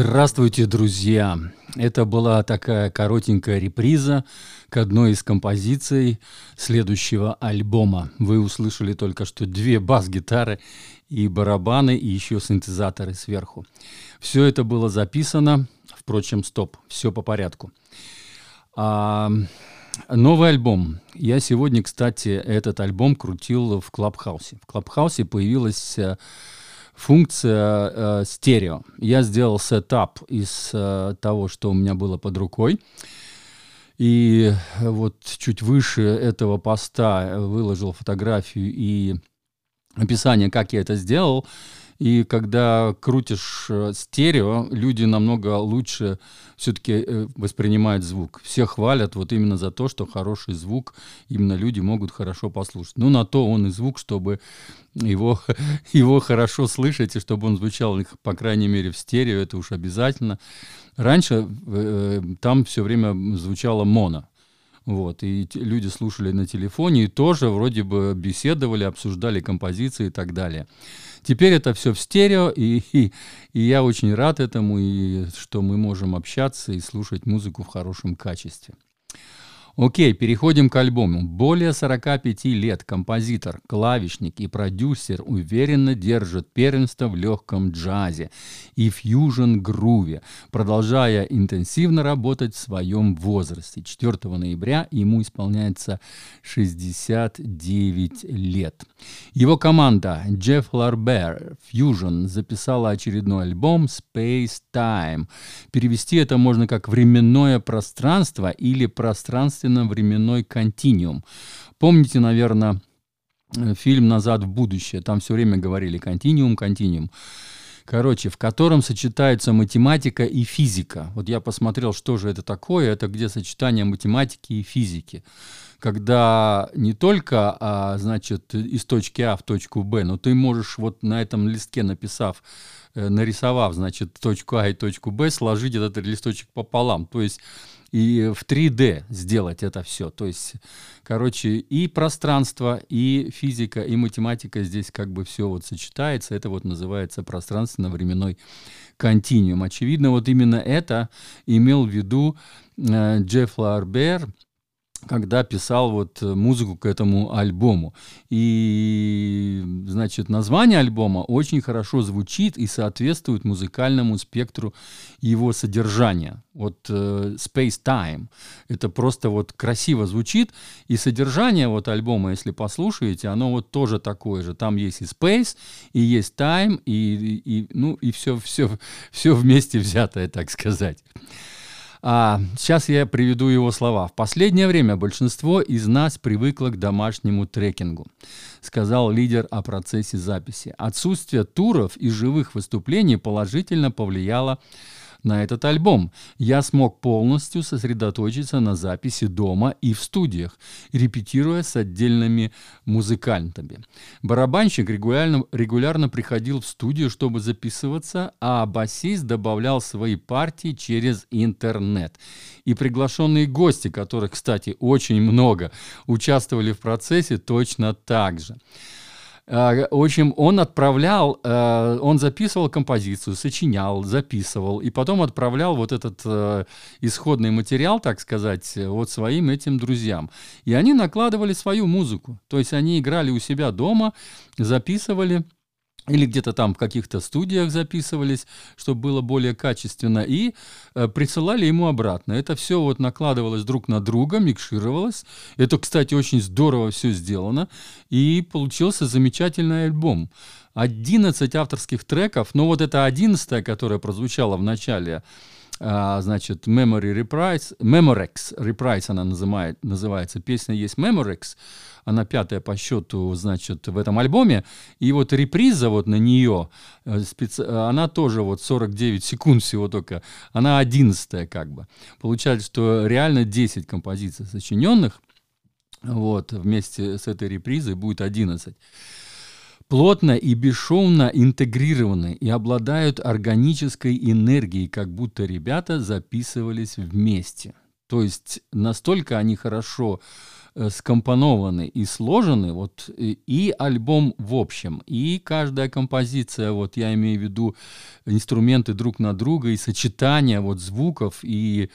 Здравствуйте, друзья! Это была такая коротенькая реприза к одной из композиций следующего альбома. Вы услышали только что две бас-гитары и барабаны, и еще синтезаторы сверху. Все это было записано, впрочем, стоп, все по порядку. А, новый альбом. Я сегодня, кстати, этот альбом крутил в Клабхаусе. В Клабхаусе появилась э, функция э, стерео. Я сделал сетап из э, того, что у меня было под рукой. И вот чуть выше этого поста выложил фотографию и описание, как я это сделал. И когда крутишь э, стерео, люди намного лучше все-таки э, воспринимают звук. Все хвалят вот именно за то, что хороший звук, именно люди могут хорошо послушать. Ну, на то он и звук, чтобы его, его хорошо слышать, и чтобы он звучал, по крайней мере, в стерео, это уж обязательно. Раньше э, там все время звучало моно. Вот, и люди слушали на телефоне и тоже вроде бы беседовали, обсуждали композиции и так далее. Теперь это все в стерео, и, и, и я очень рад этому, и что мы можем общаться и слушать музыку в хорошем качестве. Окей, переходим к альбому. Более 45 лет композитор, клавишник и продюсер уверенно держит первенство в легком джазе и фьюжн-груве, продолжая интенсивно работать в своем возрасте. 4 ноября ему исполняется 69 лет. Его команда Jeff Larber Fusion записала очередной альбом Space Time. Перевести это можно как «временное пространство» или «пространство пространственно-временной континуум. Помните, наверное, э, фильм «Назад в будущее», там все время говорили «континуум, континуум». Короче, в котором сочетаются математика и физика. Вот я посмотрел, что же это такое. Это где сочетание математики и физики. Когда не только, а, значит, из точки А в точку Б, но ты можешь вот на этом листке, написав, э, нарисовав, значит, точку А и точку Б, сложить этот листочек пополам. То есть и в 3D сделать это все. То есть, короче, и пространство, и физика, и математика здесь как бы все вот сочетается. Это вот называется пространственно-временной континуум. Очевидно, вот именно это имел в виду э, Джефф Ларбер, когда писал вот э, музыку к этому альбому. И, значит, название альбома очень хорошо звучит и соответствует музыкальному спектру его содержания. Вот э, Space Time. Это просто вот красиво звучит. И содержание вот альбома, если послушаете, оно вот тоже такое же. Там есть и Space, и есть Time, и, и, ну, и все, все, все вместе взятое, так сказать. А, сейчас я приведу его слова. В последнее время большинство из нас привыкло к домашнему трекингу, сказал лидер о процессе записи. Отсутствие туров и живых выступлений положительно повлияло на этот альбом. Я смог полностью сосредоточиться на записи дома и в студиях, репетируя с отдельными музыкантами. Барабанщик регулярно, регулярно приходил в студию, чтобы записываться, а басист добавлял свои партии через интернет. И приглашенные гости, которых, кстати, очень много, участвовали в процессе точно так же. Э, в общем, он отправлял, э, он записывал композицию, сочинял, записывал, и потом отправлял вот этот э, исходный материал, так сказать, вот своим этим друзьям. И они накладывали свою музыку. То есть они играли у себя дома, записывали, или где-то там в каких-то студиях записывались, чтобы было более качественно, и э, присылали ему обратно. Это все вот накладывалось друг на друга, микшировалось. Это, кстати, очень здорово все сделано, и получился замечательный альбом. 11 авторских треков, но вот это 11, которое прозвучало в начале а, значит, Memory Reprise, Memorex Reprise она называет, называется. Песня есть Memorex, она пятая по счету, значит, в этом альбоме. И вот реприза вот на нее, э, специ... она тоже вот 49 секунд всего только, она одиннадцатая как бы. Получается, что реально 10 композиций сочиненных, вот, вместе с этой репризой будет 11 плотно и бесшовно интегрированы и обладают органической энергией, как будто ребята записывались вместе. То есть настолько они хорошо э, скомпонованы и сложены, вот и альбом в общем, и каждая композиция, вот я имею в виду инструменты друг на друга и сочетание вот звуков и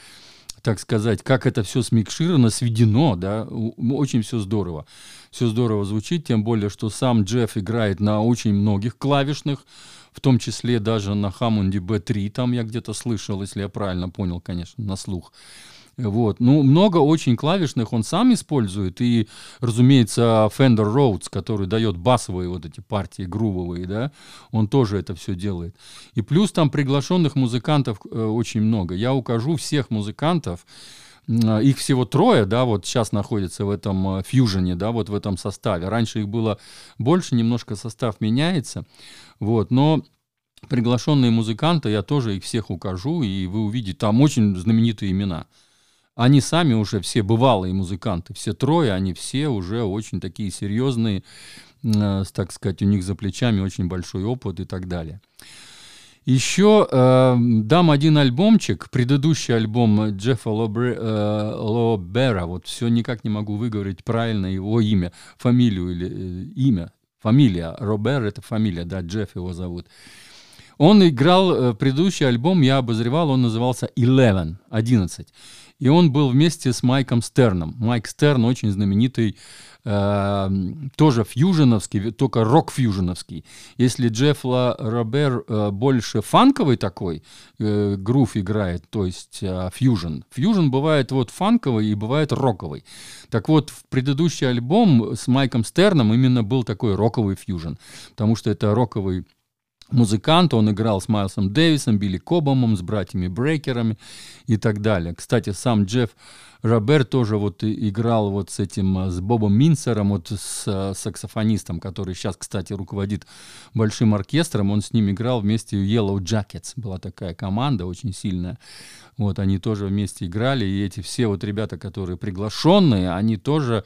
так сказать, как это все смикшировано, сведено, да, очень все здорово. Все здорово звучит, тем более, что сам Джефф играет на очень многих клавишных, в том числе даже на Hammond B3, там я где-то слышал, если я правильно понял, конечно, на слух. Вот. Ну, много очень клавишных он сам использует. И, разумеется, Fender Rhodes, который дает басовые вот эти партии, грувовые, да, он тоже это все делает. И плюс там приглашенных музыкантов э, очень много. Я укажу всех музыкантов, э, их всего трое, да, вот сейчас находятся в этом э, фьюжене, да, вот в этом составе. Раньше их было больше, немножко состав меняется, вот, но приглашенные музыканты, я тоже их всех укажу, и вы увидите, там очень знаменитые имена – они сами уже все бывалые музыканты, все трое, они все уже очень такие серьезные, э, так сказать, у них за плечами очень большой опыт и так далее. Еще э, дам один альбомчик, предыдущий альбом Джеффа Лобре, э, Лобера, вот все никак не могу выговорить правильно его имя, фамилию или э, имя, фамилия, Робер это фамилия, да, Джефф его зовут. Он играл э, предыдущий альбом, я обозревал, он назывался Eleven, 11. И он был вместе с Майком Стерном. Майк Стерн очень знаменитый, э, тоже фьюженовский, только рок-фьюженовский. Если Джефф Ла Робер э, больше фанковый такой, э, грув играет, то есть э, фьюжен. Фьюжен бывает вот фанковый и бывает роковый. Так вот, в предыдущий альбом с Майком Стерном именно был такой роковый фьюжен, потому что это роковый музыкант, он играл с Майлсом Дэвисом, Билли Кобомом, с братьями Брейкерами и так далее. Кстати, сам Джефф Роберт тоже вот играл вот с этим, э, с Бобом Минсером, вот с э, саксофонистом, который сейчас, кстати, руководит большим оркестром, он с ним играл вместе в Yellow Jackets, была такая команда очень сильная, вот они тоже вместе играли, и эти все вот ребята, которые приглашенные, они тоже,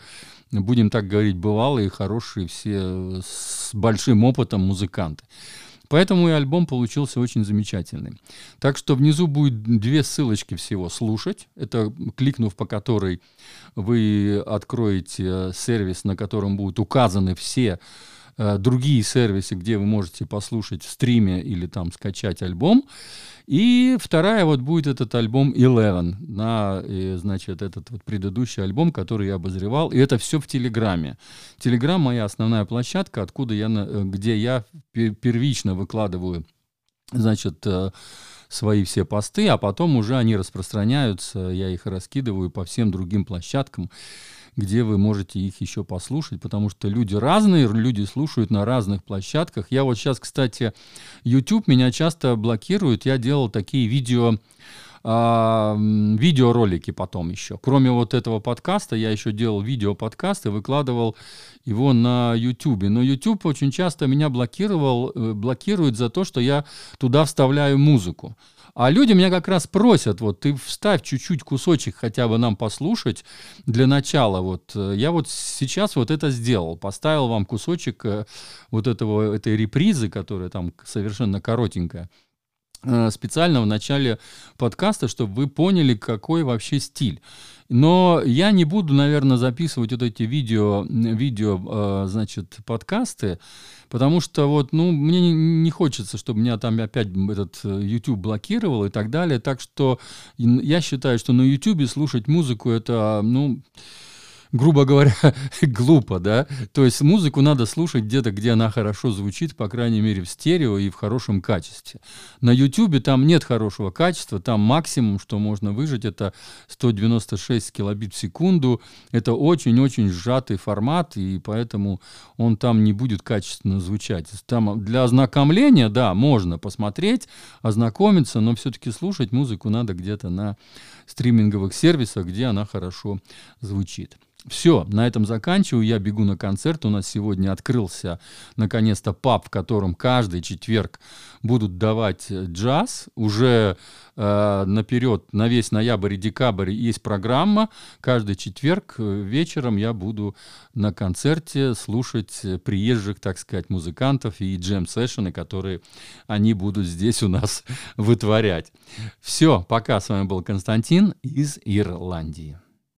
будем так говорить, бывалые, хорошие, все э, с большим опытом музыканты. Поэтому и альбом получился очень замечательный. Так что внизу будет две ссылочки всего слушать. Это кликнув по которой вы откроете сервис, на котором будут указаны все э, другие сервисы, где вы можете послушать в стриме или там скачать альбом. И вторая вот будет этот альбом Eleven, на, и, значит, этот вот предыдущий альбом, который я обозревал. И это все в Телеграме. Телеграм моя основная площадка, откуда я, э, где я первично выкладываю, значит, э, свои все посты, а потом уже они распространяются, я их раскидываю по всем другим площадкам где вы можете их еще послушать, потому что люди разные, люди слушают на разных площадках. Я вот сейчас, кстати, YouTube меня часто блокирует, я делал такие видео, видеоролики потом еще. Кроме вот этого подкаста, я еще делал видео-подкаст и выкладывал его на YouTube. Но YouTube очень часто меня блокировал, э, блокирует за то, что я туда вставляю музыку. А люди меня как раз просят, вот ты вставь чуть-чуть кусочек хотя бы нам послушать для начала. Вот э, я вот сейчас вот это сделал, поставил вам кусочек э, вот этого, этой репризы, которая там совершенно коротенькая специально в начале подкаста, чтобы вы поняли, какой вообще стиль. Но я не буду, наверное, записывать вот эти видео, видео значит, подкасты, Потому что вот, ну, мне не, хочется, чтобы меня там опять этот э, YouTube блокировал и так далее. Так что я считаю, что на YouTube слушать музыку это, ну, грубо говоря, глупо, да. То есть музыку надо слушать где-то, где она хорошо звучит, по крайней мере, в стерео и в хорошем качестве. На YouTube там нет хорошего качества, там максимум, что можно выжить, это 196 килобит в секунду. Это очень-очень сжатый формат, и поэтому он там не будет качественно звучать. Там для ознакомления, да, можно посмотреть, ознакомиться, но все-таки слушать музыку надо где-то на стриминговых сервисах, где она хорошо звучит. Все, на этом заканчиваю. Я бегу на концерт. У нас сегодня открылся наконец-то паб, в котором каждый четверг будут давать э, джаз. Уже э, наперед, на весь ноябрь и декабрь есть программа. Каждый четверг э, вечером я буду на концерте слушать э, приезжих, так сказать, музыкантов и джем-сессионы, которые они будут здесь у нас вытворять. Все, пока. С вами был Константин из Ирландии.